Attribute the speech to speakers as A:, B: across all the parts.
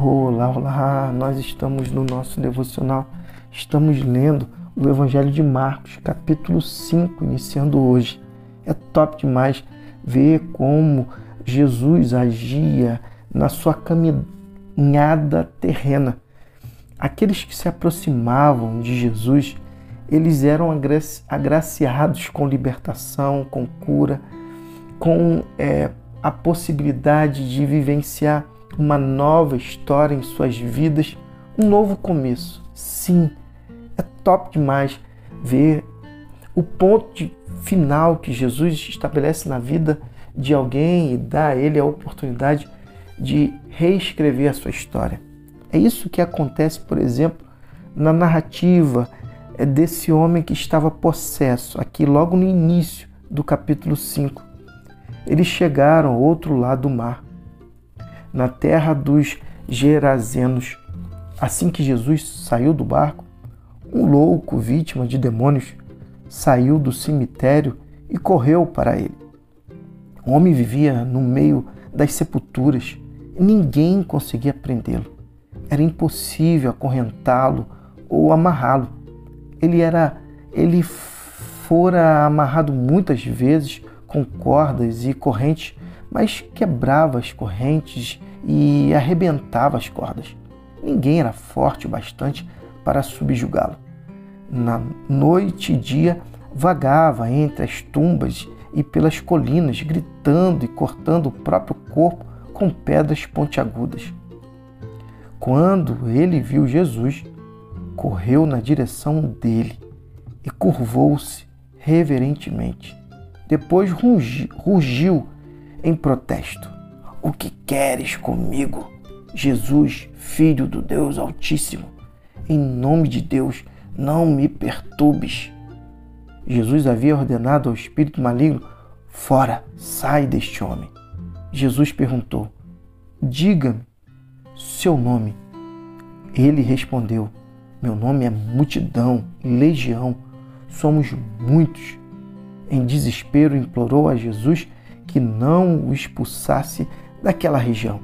A: Olá, olá! Nós estamos no nosso devocional, estamos lendo o Evangelho de Marcos, capítulo 5, iniciando hoje. É top demais ver como Jesus agia na sua caminhada terrena. Aqueles que se aproximavam de Jesus, eles eram agraciados com libertação, com cura, com é, a possibilidade de vivenciar uma nova história em suas vidas, um novo começo. Sim, é top demais ver o ponto final que Jesus estabelece na vida de alguém e dá a ele a oportunidade de reescrever a sua história. É isso que acontece, por exemplo, na narrativa é desse homem que estava possesso, aqui logo no início do capítulo 5. Eles chegaram ao outro lado do mar na terra dos Gerazenos. Assim que Jesus saiu do barco, um louco vítima de demônios saiu do cemitério e correu para ele. O homem vivia no meio das sepulturas e ninguém conseguia prendê-lo. Era impossível acorrentá-lo ou amarrá-lo. Ele era ele fora amarrado muitas vezes com cordas e correntes mas quebrava as correntes e arrebentava as cordas. Ninguém era forte o bastante para subjugá-lo. Na noite e dia vagava entre as tumbas e pelas colinas, gritando e cortando o próprio corpo com pedras pontiagudas. Quando ele viu Jesus, correu na direção dele e curvou-se reverentemente. Depois rugiu em protesto: O que queres comigo, Jesus, filho do Deus Altíssimo? Em nome de Deus, não me perturbes. Jesus havia ordenado ao espírito maligno: Fora, sai deste homem. Jesus perguntou: Diga-me seu nome. Ele respondeu: Meu nome é multidão, legião, somos muitos. Em desespero, implorou a Jesus que não o expulsasse daquela região.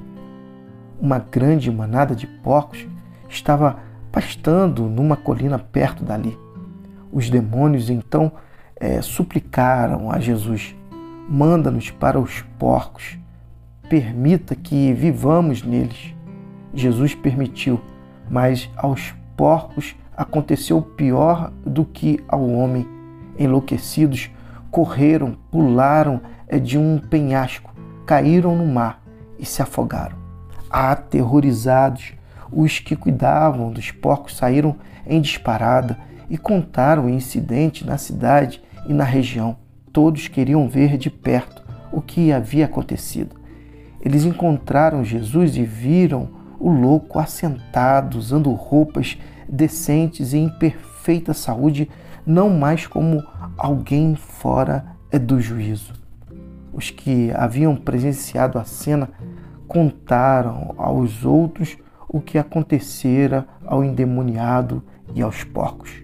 A: Uma grande manada de porcos estava pastando numa colina perto dali. Os demônios então é, suplicaram a Jesus: manda-nos para os porcos, permita que vivamos neles. Jesus permitiu, mas aos porcos aconteceu pior do que ao homem. Enlouquecidos, correram, pularam de um penhasco, caíram no mar e se afogaram. Aterrorizados, os que cuidavam dos porcos saíram em disparada e contaram o incidente na cidade e na região. Todos queriam ver de perto o que havia acontecido. Eles encontraram Jesus e viram o louco assentado, usando roupas decentes e em perfeita saúde, não mais como alguém fora do juízo. Os que haviam presenciado a cena contaram aos outros o que acontecera ao endemoniado e aos porcos.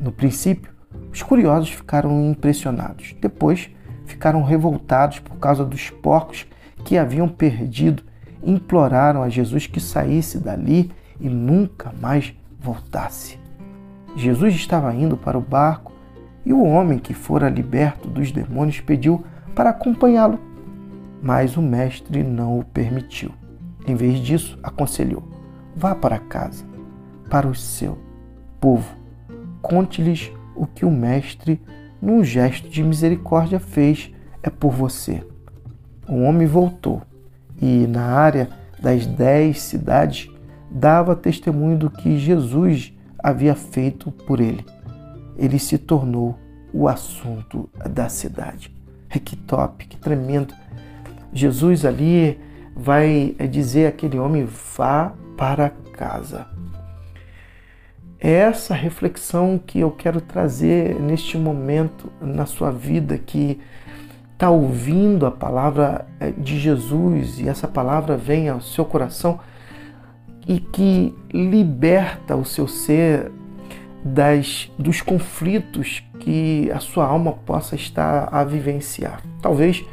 A: No princípio, os curiosos ficaram impressionados. Depois, ficaram revoltados por causa dos porcos que haviam perdido imploraram a Jesus que saísse dali e nunca mais voltasse. Jesus estava indo para o barco e o homem que fora liberto dos demônios pediu para acompanhá-lo, mas o mestre não o permitiu. Em vez disso, aconselhou: vá para casa, para o seu povo, conte-lhes o que o mestre, num gesto de misericórdia, fez é por você. O homem voltou e, na área das dez cidades, dava testemunho do que Jesus havia feito por ele. Ele se tornou o assunto da cidade. Que top, que tremendo. Jesus ali vai dizer àquele homem: vá para casa. É essa reflexão que eu quero trazer neste momento na sua vida que está ouvindo a palavra é, de Jesus e essa palavra vem ao seu coração e que liberta o seu ser das, dos conflitos que a sua alma possa estar a vivenciar. Talvez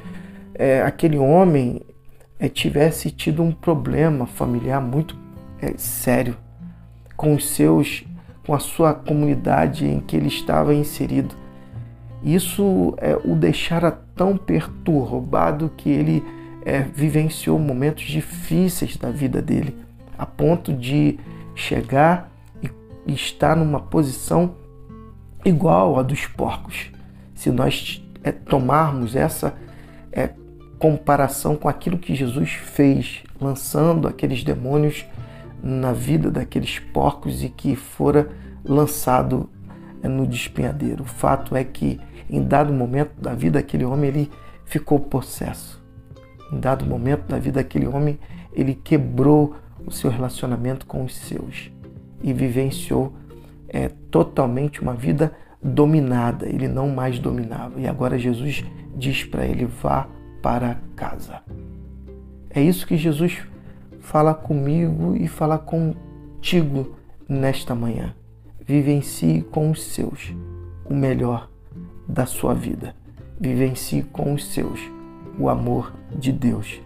A: é, aquele homem é, tivesse tido um problema familiar muito é, sério com os seus, com a sua comunidade em que ele estava inserido. Isso é, o deixara tão perturbado que ele é, vivenciou momentos difíceis da vida dele, a ponto de chegar e, e estar numa posição igual à dos porcos. Se nós é, tomarmos essa é, comparação com aquilo que Jesus fez, lançando aqueles demônios na vida daqueles porcos e que fora lançado é, no despenhadeiro. O fato é que em dado momento da vida daquele homem ele ficou possesso. Em dado momento da vida daquele homem ele quebrou o seu relacionamento com os seus e vivenciou é, totalmente uma vida dominada. Ele não mais dominava. E agora Jesus diz para ele: vá para casa. É isso que Jesus fala comigo e fala contigo nesta manhã. Vivencie com os seus o melhor da sua vida. Vivencie com os seus o amor de Deus,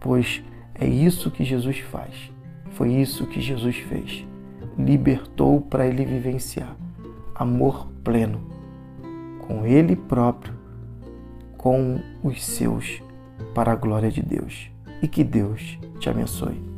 A: pois é isso que Jesus faz. Foi isso que Jesus fez. Libertou para ele vivenciar amor pleno com ele próprio com os seus para a glória de Deus. E que Deus te abençoe.